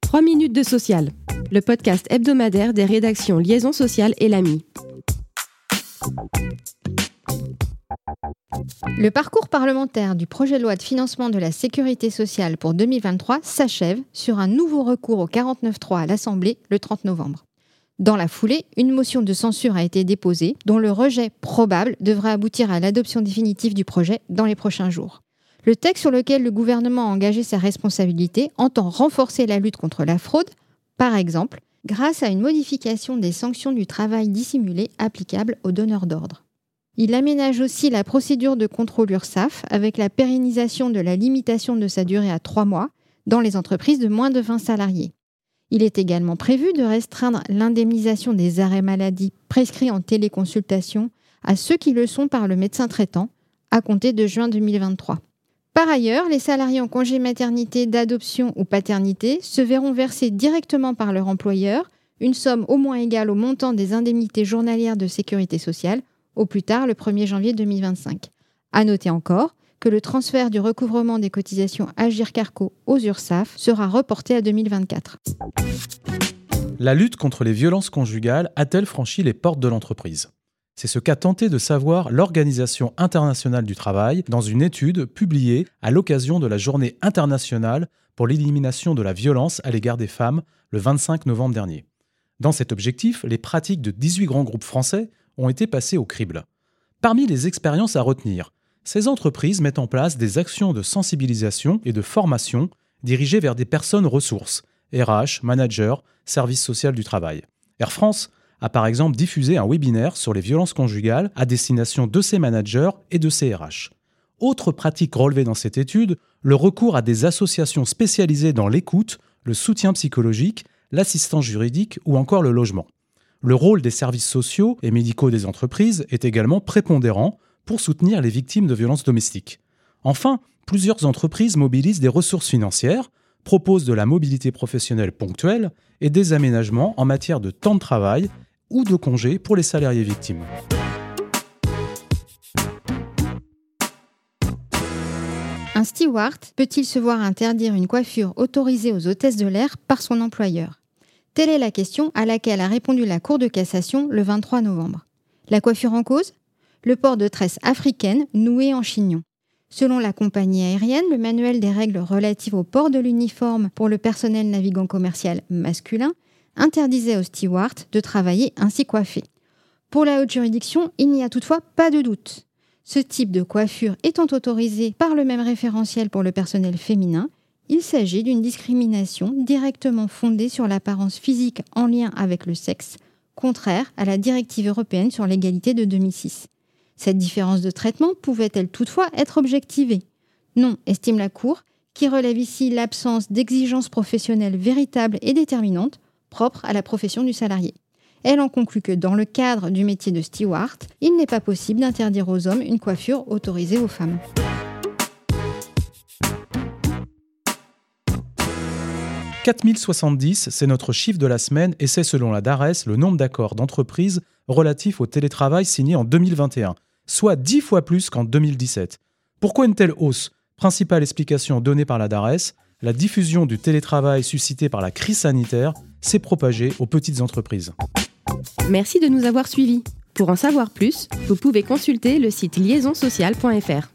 3 minutes de social, le podcast hebdomadaire des rédactions Liaison sociale et l'AMI. Le parcours parlementaire du projet de loi de financement de la sécurité sociale pour 2023 s'achève sur un nouveau recours au 49.3 à l'Assemblée le 30 novembre. Dans la foulée, une motion de censure a été déposée, dont le rejet probable devrait aboutir à l'adoption définitive du projet dans les prochains jours. Le texte sur lequel le gouvernement a engagé sa responsabilité entend renforcer la lutte contre la fraude, par exemple, grâce à une modification des sanctions du travail dissimulé applicables aux donneurs d'ordre. Il aménage aussi la procédure de contrôle URSAF avec la pérennisation de la limitation de sa durée à trois mois dans les entreprises de moins de 20 salariés. Il est également prévu de restreindre l'indemnisation des arrêts maladie prescrits en téléconsultation à ceux qui le sont par le médecin traitant, à compter de juin 2023. Par ailleurs, les salariés en congé maternité, d'adoption ou paternité se verront verser directement par leur employeur une somme au moins égale au montant des indemnités journalières de sécurité sociale au plus tard le 1er janvier 2025. À noter encore que le transfert du recouvrement des cotisations Agir Carco aux URSAF sera reporté à 2024. La lutte contre les violences conjugales a-t-elle franchi les portes de l'entreprise? C'est ce qu'a tenté de savoir l'Organisation internationale du travail dans une étude publiée à l'occasion de la Journée internationale pour l'élimination de la violence à l'égard des femmes le 25 novembre dernier. Dans cet objectif, les pratiques de 18 grands groupes français ont été passées au crible. Parmi les expériences à retenir, ces entreprises mettent en place des actions de sensibilisation et de formation dirigées vers des personnes ressources, RH, managers, services social du travail. Air France a par exemple diffusé un webinaire sur les violences conjugales à destination de ses managers et de ses RH. Autre pratique relevée dans cette étude, le recours à des associations spécialisées dans l'écoute, le soutien psychologique, l'assistance juridique ou encore le logement. Le rôle des services sociaux et médicaux des entreprises est également prépondérant pour soutenir les victimes de violences domestiques. Enfin, plusieurs entreprises mobilisent des ressources financières, proposent de la mobilité professionnelle ponctuelle et des aménagements en matière de temps de travail ou de congés pour les salariés victimes. Un steward peut-il se voir interdire une coiffure autorisée aux hôtesses de l'air par son employeur? Telle est la question à laquelle a répondu la Cour de cassation le 23 novembre. La coiffure en cause? Le port de tresses africaines nouées en chignon. Selon la compagnie aérienne, le manuel des règles relatives au port de l'uniforme pour le personnel navigant commercial masculin interdisait aux stewards de travailler ainsi coiffés. Pour la haute juridiction, il n'y a toutefois pas de doute. Ce type de coiffure étant autorisé par le même référentiel pour le personnel féminin, il s'agit d'une discrimination directement fondée sur l'apparence physique en lien avec le sexe, contraire à la directive européenne sur l'égalité de 2006. Cette différence de traitement pouvait-elle toutefois être objectivée? Non, estime la Cour, qui relève ici l'absence d'exigences professionnelles véritables et déterminantes propre à la profession du salarié. Elle en conclut que dans le cadre du métier de steward, il n'est pas possible d'interdire aux hommes une coiffure autorisée aux femmes. « 4070, c'est notre chiffre de la semaine et c'est selon la DARES le nombre d'accords d'entreprise relatifs au télétravail signés en 2021, soit 10 fois plus qu'en 2017. Pourquoi une telle hausse? Principale explication donnée par la DARES, la diffusion du télétravail suscité par la crise sanitaire s'est propagée aux petites entreprises. Merci de nous avoir suivis. Pour en savoir plus, vous pouvez consulter le site liaisonsocial.fr.